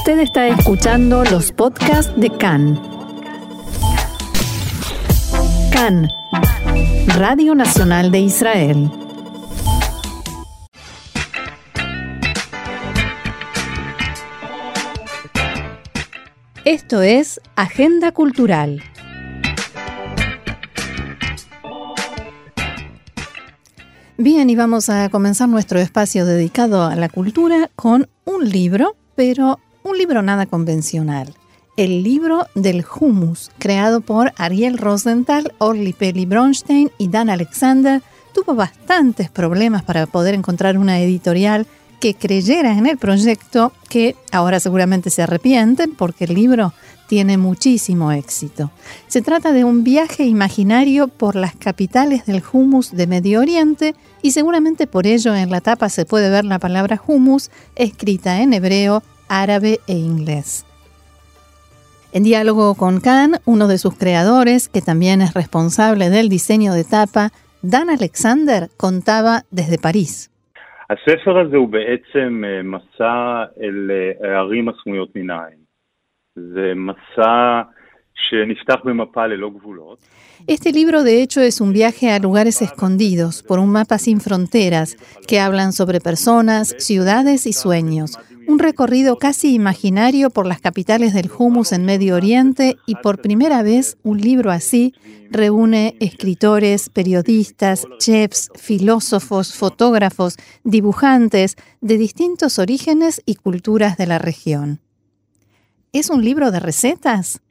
Usted está escuchando los podcasts de CAN. CAN, Radio Nacional de Israel. Esto es Agenda Cultural. Bien, y vamos a comenzar nuestro espacio dedicado a la cultura con un libro, pero un libro nada convencional. El libro del hummus, creado por Ariel Rosenthal, Orly Peli Bronstein y Dan Alexander, tuvo bastantes problemas para poder encontrar una editorial que creyera en el proyecto, que ahora seguramente se arrepienten porque el libro tiene muchísimo éxito. Se trata de un viaje imaginario por las capitales del hummus de Medio Oriente y seguramente por ello en la tapa se puede ver la palabra hummus escrita en hebreo, árabe e inglés. En diálogo con Khan, uno de sus creadores, que también es responsable del diseño de tapa, Dan Alexander contaba desde París. Este libro de hecho es un viaje a lugares escondidos por un mapa sin fronteras que hablan sobre personas, ciudades y sueños. Un recorrido casi imaginario por las capitales del humus en Medio Oriente y por primera vez un libro así reúne escritores, periodistas, chefs, filósofos, fotógrafos, dibujantes de distintos orígenes y culturas de la región. ¿Es un libro de recetas?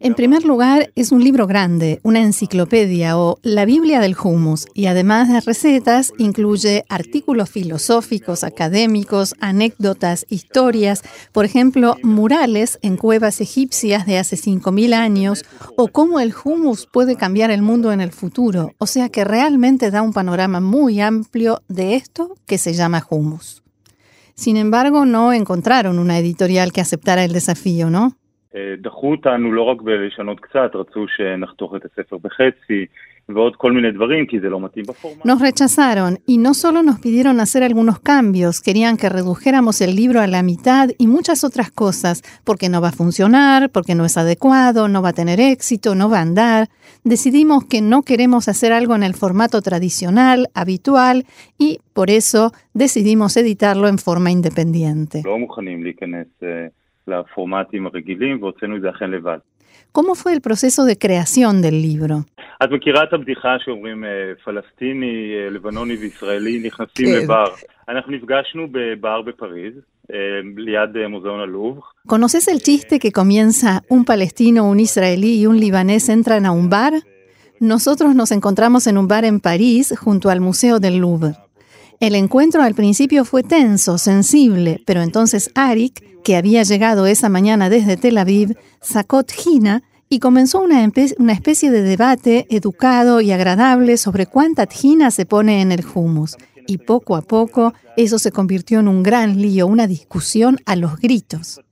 En primer lugar, es un libro grande, una enciclopedia o la Biblia del hummus, y además de recetas, incluye artículos filosóficos, académicos, anécdotas, historias, por ejemplo, murales en cuevas egipcias de hace 5.000 años, o cómo el hummus puede cambiar el mundo en el futuro. O sea que realmente da un panorama muy amplio de esto que se llama hummus. Sin embargo, no encontraron una editorial que aceptara el desafío, ¿no? Nos rechazaron y no solo nos pidieron hacer algunos cambios, querían que redujéramos el libro a la mitad y muchas otras cosas, porque no va a funcionar, porque no es adecuado, no va a tener éxito, no va a andar. Decidimos que no queremos hacer algo en el formato tradicional, habitual, y por eso decidimos editarlo en forma independiente. ¿Cómo fue el proceso de creación del libro? ¿Conoces el chiste que comienza un palestino, un israelí y un libanés entran a un bar? Nosotros nos encontramos en un bar en París junto al Museo del Louvre. El encuentro al principio fue tenso, sensible, pero entonces Arik que había llegado esa mañana desde Tel Aviv, sacó tjina y comenzó una, especie de debate educado y agradable sobre cuánta tjina se pone en el humus. Y poco a poco eso se convirtió en un gran lío, una discusión a los gritos.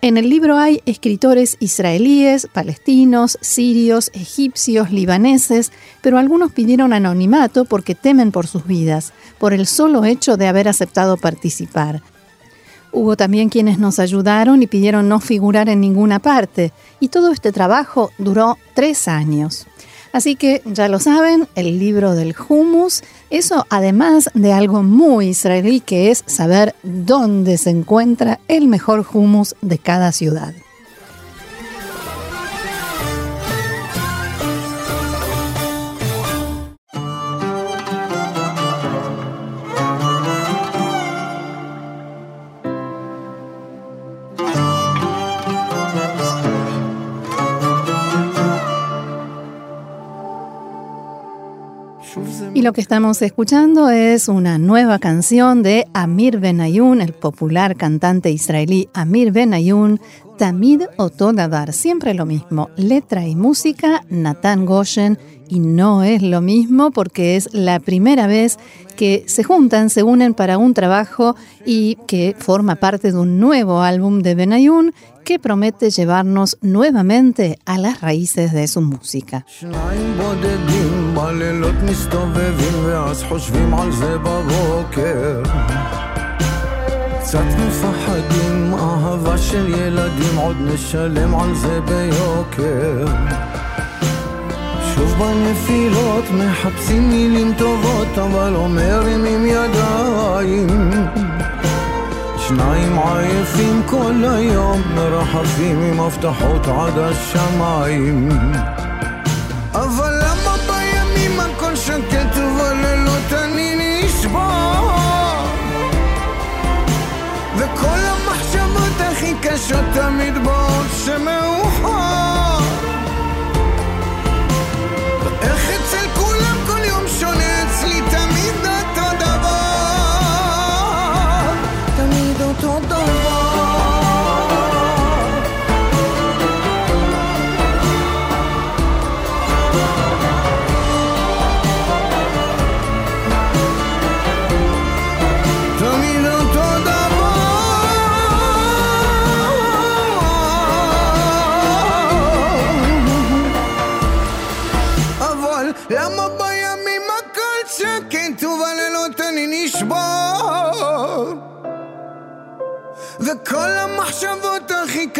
En el libro hay escritores israelíes, palestinos, sirios, egipcios, libaneses, pero algunos pidieron anonimato porque temen por sus vidas, por el solo hecho de haber aceptado participar. Hubo también quienes nos ayudaron y pidieron no figurar en ninguna parte, y todo este trabajo duró tres años. Así que ya lo saben, el libro del hummus, eso además de algo muy israelí que es saber dónde se encuentra el mejor hummus de cada ciudad. Lo que estamos escuchando es una nueva canción de Amir Benayoun, el popular cantante israelí Amir Benayoun, Tamid Otodadar, siempre lo mismo, letra y música, Natán Goshen, y no es lo mismo porque es la primera vez que se juntan, se unen para un trabajo y que forma parte de un nuevo álbum de Benayun que promete llevarnos nuevamente a las raíces de su música. קצת מפחדים, אהבה של ילדים, עוד נשלם על זה ביוקר. שוב בנפילות מחפשים מילים טובות, אבל אומרים עם ידיים. שניים עייפים כל היום, מרחפים עם הבטחות עד השמיים. אבל הכי קשות תמיד באות שמאוחר. איך אצל כולם כל יום שונה אצלי תמיד אותו דבר. תמיד אותו דבר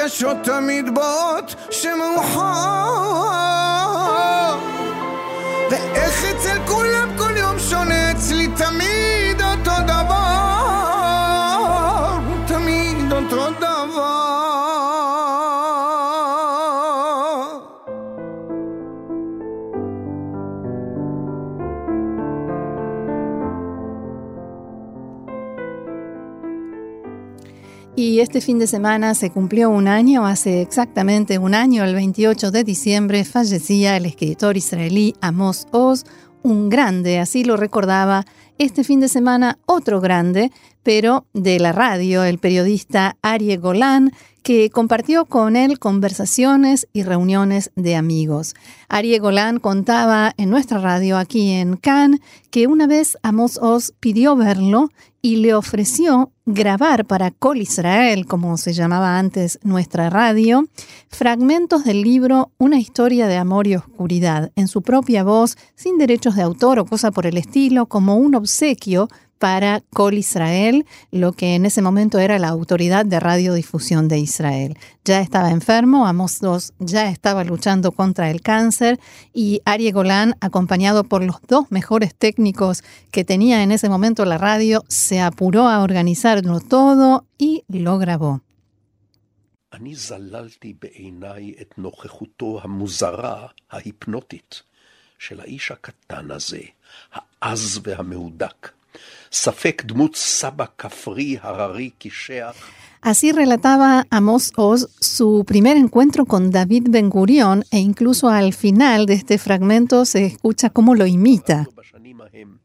קשות תמיד באות שמאוחר este fin de semana se cumplió un año, hace exactamente un año, el 28 de diciembre, fallecía el escritor israelí Amos Oz, un grande, así lo recordaba este fin de semana otro grande, pero de la radio, el periodista Arie Golan, que compartió con él conversaciones y reuniones de amigos. Arie Golan contaba en nuestra radio aquí en Cannes que una vez Amos Oz pidió verlo y le ofreció grabar para Col Israel, como se llamaba antes nuestra radio, fragmentos del libro Una historia de amor y oscuridad, en su propia voz, sin derechos de autor o cosa por el estilo, como un obsequio para Col Israel, lo que en ese momento era la autoridad de radiodifusión de Israel. Ya estaba enfermo, Amos II ya estaba luchando contra el cáncer y Arie Golan, acompañado por los dos mejores técnicos que tenía en ese momento la radio, se apuró a organizarlo todo y lo grabó. אני זללתי בעיניי את נוכחותו המוזרה, ההיפנוטית, של האיש הקטן הזה, העז והמהודק. ספק דמות סבא כפרי הררי קישח. Así relataba Amos Oz su primer encuentro con David Ben Gurion e incluso al final de este fragmento se escucha cómo lo imita. בשנים ההם,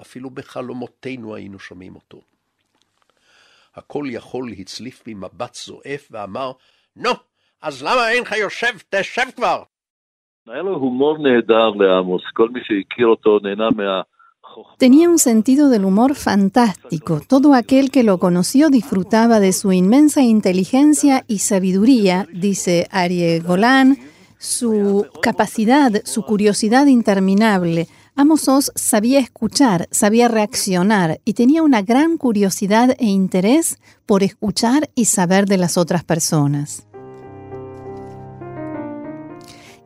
אפילו בחלומותינו היינו שומעים אותו. הכל יכול הצליף בי מבט זועף ואמר, נו, אז למה אינך יושב? תשב כבר! היה לו הומור נהדר לעמוס, כל מי שהכיר אותו נהנה מה... Tenía un sentido del humor fantástico. Todo aquel que lo conoció disfrutaba de su inmensa inteligencia y sabiduría, dice Arie Golan, su capacidad, su curiosidad interminable. Amos Oz sabía escuchar, sabía reaccionar y tenía una gran curiosidad e interés por escuchar y saber de las otras personas.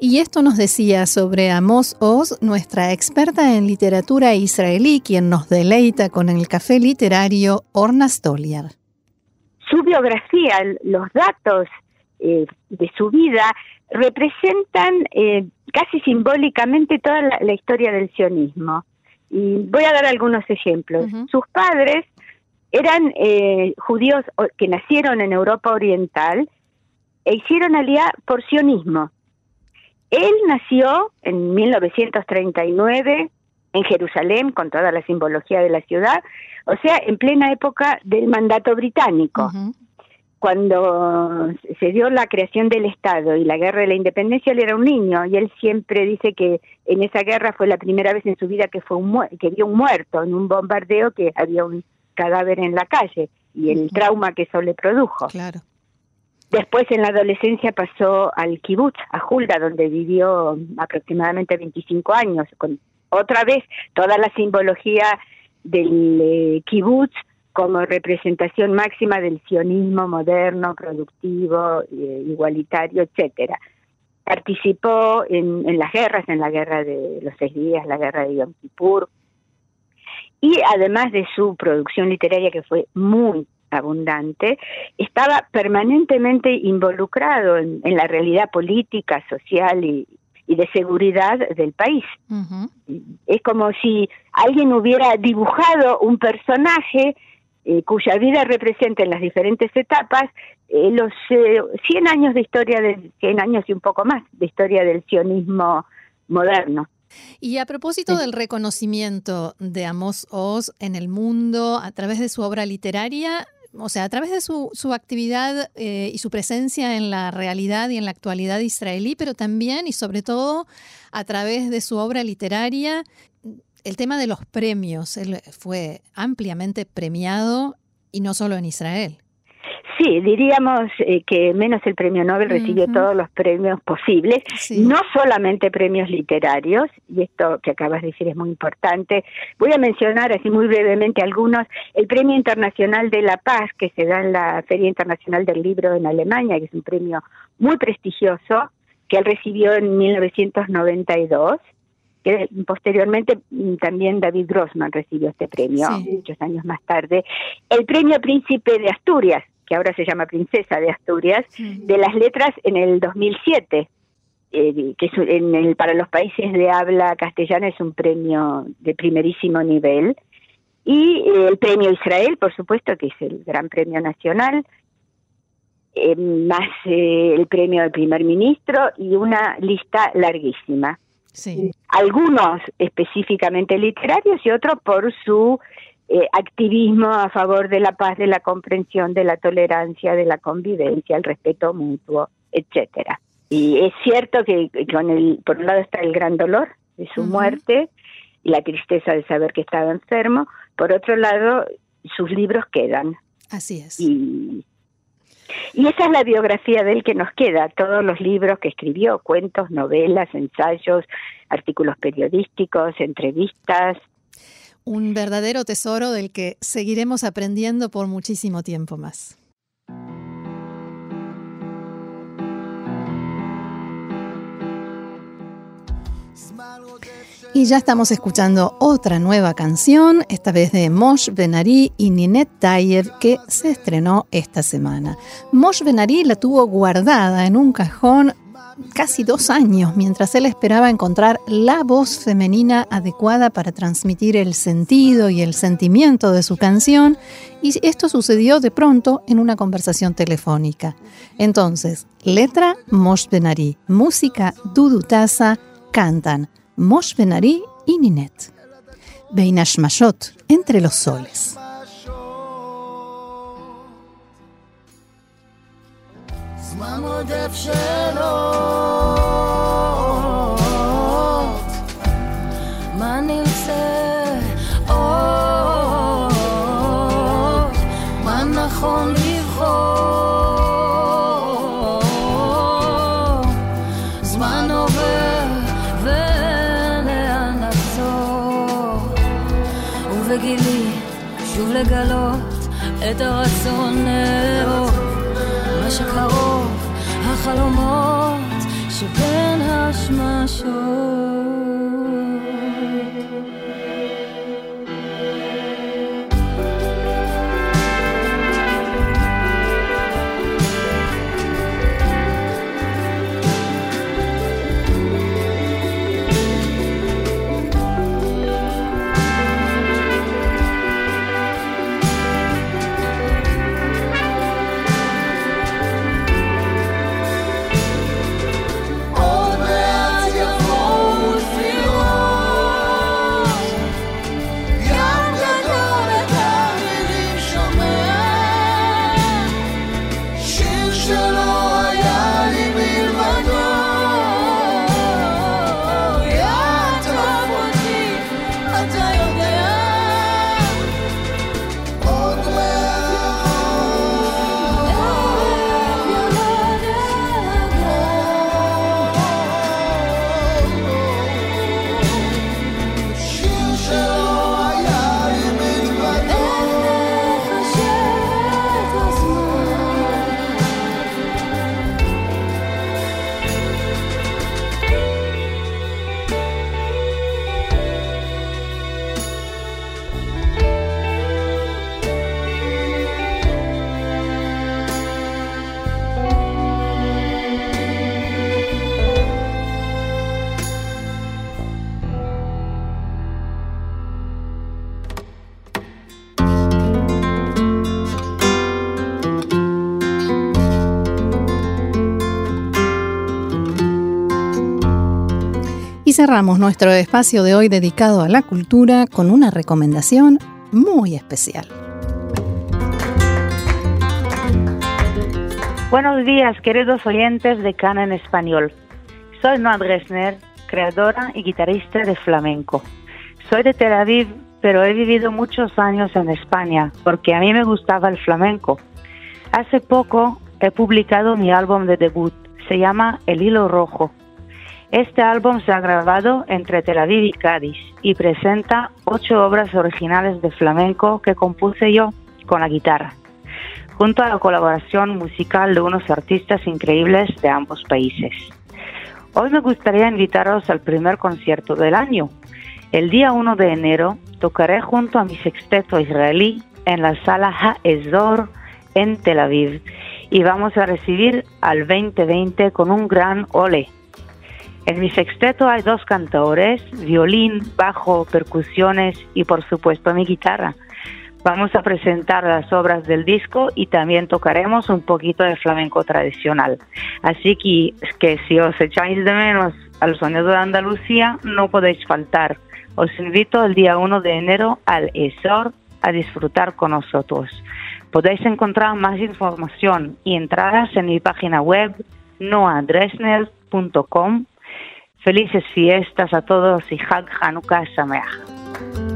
Y esto nos decía sobre Amos Oz, nuestra experta en literatura israelí, quien nos deleita con el café literario Orna Stoliar. Su biografía, los datos eh, de su vida, representan eh, casi simbólicamente toda la, la, historia del sionismo. Y voy a dar algunos ejemplos. Uh -huh. Sus padres eran eh, judíos que nacieron en Europa Oriental e hicieron alía por sionismo. Él nació en 1939 en Jerusalén, con toda la simbología de la ciudad, o sea, en plena época del mandato británico. Uh -huh. cuando se dio la creación del Estado y la guerra de la independencia, él era un niño y él siempre dice que en esa guerra fue la primera vez en su vida que, fue un que vio un muerto en un bombardeo que había un cadáver en la calle y el trauma que eso le produjo. Claro. Después en la adolescencia pasó al kibutz, a Hulda, donde vivió aproximadamente 25 años, con otra vez toda la simbología del eh, kibutz como representación máxima del sionismo moderno, productivo, eh, igualitario, etcétera. Participó en, en, las guerras, en la guerra de los seis días, la guerra de Yom Kippur, y además de su producción literaria que fue muy abundante, estaba permanentemente involucrado en, la realidad política, social y, de seguridad del país. Es como si alguien hubiera dibujado un personaje eh, cuya vida representa en las diferentes etapas eh, los eh, 100 años de historia, de 100 años y un poco más de historia del sionismo moderno. Y a propósito del reconocimiento de Amos Oz en el mundo a través de su obra literaria, o sea, a través de su, su actividad eh, y su presencia en la realidad y en la actualidad israelí, pero también y sobre todo a través de su obra literaria, el tema de los premios. Fue ampliamente premiado y no solo en Israel. Sí, diríamos eh, que menos el premio Nobel recibió todos los premios posibles, no solamente premios literarios, y esto que acabas de decir es muy importante. Voy a mencionar así muy brevemente algunos. El Premio Internacional de la Paz, que se da en la Feria Internacional del Libro en Alemania, que es un premio muy prestigioso, que él recibió en 1992 que posteriormente mm, también David Grossman recibió este premio muchos años más tarde. El premio Príncipe de Asturias, que ahora se llama Princesa de Asturias, de las letras en el 2007, eh, que es en el, para los países de habla castellana es un premio de primerísimo nivel. Y eh, el premio Israel, por supuesto, que es el gran premio nacional, eh, más el premio del primer ministro y una lista larguísima. Sí. Algunos específicamente literarios y otros por su eh, activismo a favor de la paz, de la comprensión, de la tolerancia, de la convivencia, el respeto mutuo, etcétera. Y es cierto que con el, por un lado está el gran dolor de su muerte y la tristeza de saber que estaba enfermo, por otro lado sus libros quedan. Así es. Y, y esa es la biografía de él que nos queda, todos los libros que escribió, cuentos, novelas, ensayos, artículos periodísticos, entrevistas, un verdadero tesoro del que seguiremos aprendiendo por muchísimo tiempo más. Y ya estamos escuchando otra nueva canción, esta vez de Mosh Benari y Ninette Tayev, que se estrenó esta semana. Mosh Benari la tuvo guardada en un cajón casi dos años mientras él esperaba encontrar la voz femenina adecuada para transmitir el sentido y el sentimiento de su canción y esto sucedió de pronto en una conversación telefónica. Entonces, letra Mosh Benari, música Dudu Taza, cantan Mosh Benari y Ninet. Mashot, entre los soles. עודף שאלות מה נרצה עוד מה נכון זמן עובר ולאן לגלות את הרצון שקרוב החלומות שבין השמשות cerramos nuestro espacio de hoy dedicado a la cultura con una recomendación muy especial. Buenos días, queridos oyentes de Cana en Español. Soy Noa Dresner, creadora y guitarrista de flamenco. Soy de Tel Aviv, pero he vivido muchos años en España porque a mí me gustaba el flamenco. Hace poco he publicado mi álbum de debut, se llama El Hilo Rojo este álbum se ha grabado entre Tel Aviv y Cádiz y presenta ocho obras originales de flamenco que compuse yo con la guitarra, junto a la colaboración musical de unos artistas increíbles de ambos países. Hoy me gustaría invitaros al primer concierto del año. El día 1 de enero tocaré junto a mi sexteto israelí en la sala Ha'ezor en Tel Aviv y vamos a recibir al 2020 con un gran ole en mi sexteto hay dos cantores, violín, bajo, percusiones y por supuesto mi guitarra. Vamos a presentar las obras del disco y también tocaremos un poquito de flamenco tradicional. Así que, que si os echáis de menos al sonido de Andalucía, no podéis faltar. Os invito el día 1 de enero al ESOR a disfrutar con nosotros. Podéis encontrar más información y entradas en mi página web noadresner.com Felices fiestas a todos y Hag Hanukkah Sameach.